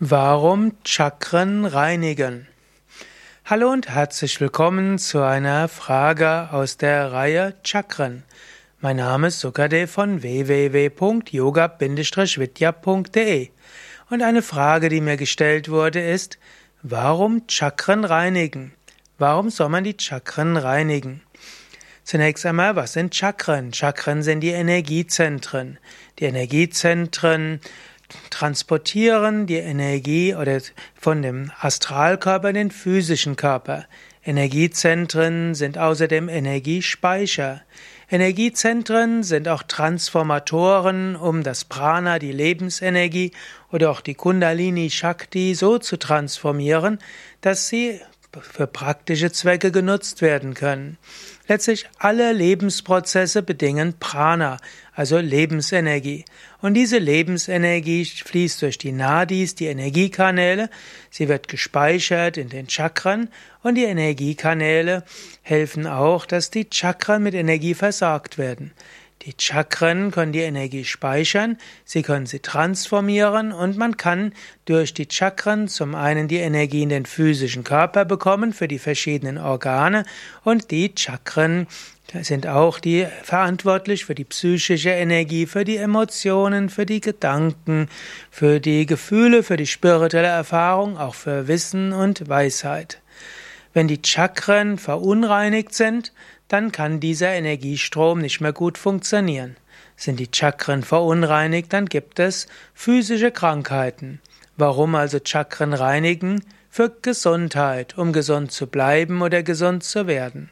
Warum Chakren reinigen? Hallo und herzlich willkommen zu einer Frage aus der Reihe Chakren. Mein Name ist Sukade von www.yoga-vidya.de und eine Frage, die mir gestellt wurde, ist, warum Chakren reinigen? Warum soll man die Chakren reinigen? Zunächst einmal, was sind Chakren? Chakren sind die Energiezentren. Die Energiezentren transportieren die Energie oder von dem Astralkörper in den physischen Körper. Energiezentren sind außerdem Energiespeicher. Energiezentren sind auch Transformatoren, um das Prana, die Lebensenergie oder auch die Kundalini Shakti so zu transformieren, dass sie für praktische Zwecke genutzt werden können. Letztlich alle Lebensprozesse bedingen Prana, also Lebensenergie. Und diese Lebensenergie fließt durch die Nadis, die Energiekanäle, sie wird gespeichert in den Chakren und die Energiekanäle helfen auch, dass die Chakren mit Energie versorgt werden. Die Chakren können die Energie speichern, sie können sie transformieren und man kann durch die Chakren zum einen die Energie in den physischen Körper bekommen für die verschiedenen Organe und die Chakren sind auch die verantwortlich für die psychische Energie, für die Emotionen, für die Gedanken, für die Gefühle, für die spirituelle Erfahrung, auch für Wissen und Weisheit. Wenn die Chakren verunreinigt sind, dann kann dieser Energiestrom nicht mehr gut funktionieren. Sind die Chakren verunreinigt, dann gibt es physische Krankheiten. Warum also Chakren reinigen? Für Gesundheit, um gesund zu bleiben oder gesund zu werden.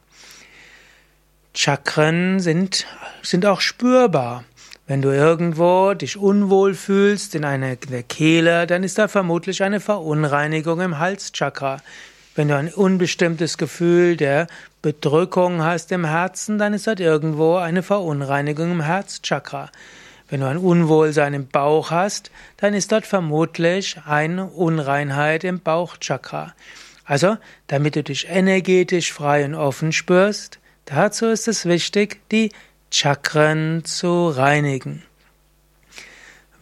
Chakren sind, sind auch spürbar. Wenn du irgendwo dich unwohl fühlst in einer Kehle, dann ist da vermutlich eine Verunreinigung im Halschakra. Wenn du ein unbestimmtes Gefühl der Bedrückung hast im Herzen, dann ist dort irgendwo eine Verunreinigung im Herzchakra. Wenn du ein Unwohlsein im Bauch hast, dann ist dort vermutlich eine Unreinheit im Bauchchakra. Also, damit du dich energetisch frei und offen spürst, dazu ist es wichtig, die Chakren zu reinigen.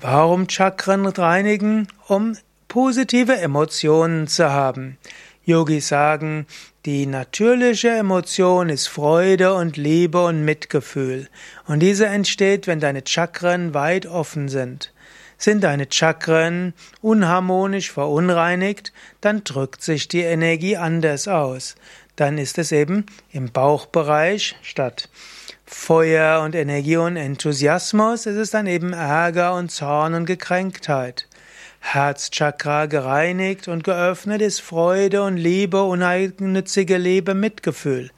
Warum Chakren reinigen? Um positive Emotionen zu haben. Yogis sagen, die natürliche Emotion ist Freude und Liebe und Mitgefühl. Und diese entsteht, wenn deine Chakren weit offen sind. Sind deine Chakren unharmonisch verunreinigt, dann drückt sich die Energie anders aus. Dann ist es eben im Bauchbereich statt Feuer und Energie und Enthusiasmus, ist es dann eben Ärger und Zorn und Gekränktheit. Herzchakra gereinigt und geöffnet ist Freude und Liebe, uneigennützige Liebe, Mitgefühl.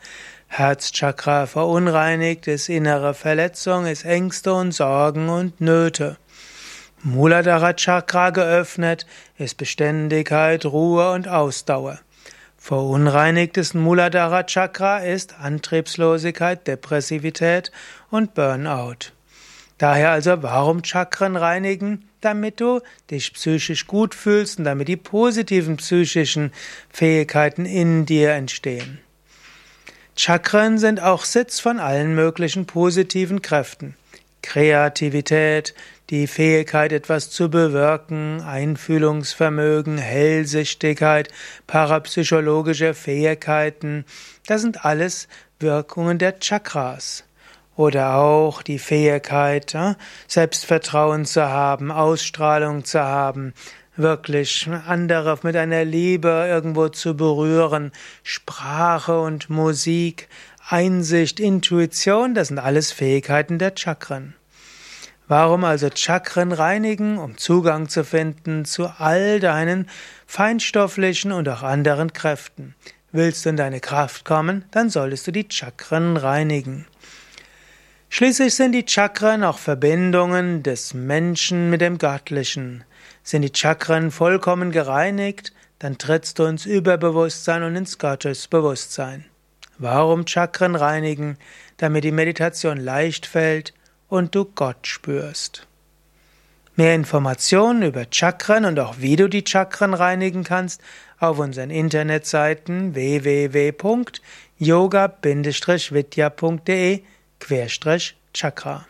Herzchakra verunreinigt ist innere Verletzung, ist Ängste und Sorgen und Nöte. Muladhara Chakra geöffnet ist Beständigkeit, Ruhe und Ausdauer. Verunreinigtes Muladhara Chakra ist Antriebslosigkeit, Depressivität und Burnout. Daher also, warum Chakren reinigen? Damit du dich psychisch gut fühlst und damit die positiven psychischen Fähigkeiten in dir entstehen. Chakren sind auch Sitz von allen möglichen positiven Kräften. Kreativität, die Fähigkeit, etwas zu bewirken, Einfühlungsvermögen, Hellsichtigkeit, parapsychologische Fähigkeiten, das sind alles Wirkungen der Chakras. Oder auch die Fähigkeit, Selbstvertrauen zu haben, Ausstrahlung zu haben, wirklich andere mit einer Liebe irgendwo zu berühren, Sprache und Musik, Einsicht, Intuition, das sind alles Fähigkeiten der Chakren. Warum also Chakren reinigen, um Zugang zu finden zu all deinen feinstofflichen und auch anderen Kräften? Willst du in deine Kraft kommen, dann solltest du die Chakren reinigen. Schließlich sind die Chakren auch Verbindungen des Menschen mit dem Göttlichen. Sind die Chakren vollkommen gereinigt, dann trittst du ins Überbewusstsein und ins Gottesbewusstsein. Warum Chakren reinigen? Damit die Meditation leicht fällt und du Gott spürst. Mehr Informationen über Chakren und auch wie du die Chakren reinigen kannst auf unseren Internetseiten www.yoga-vidya.de Chakra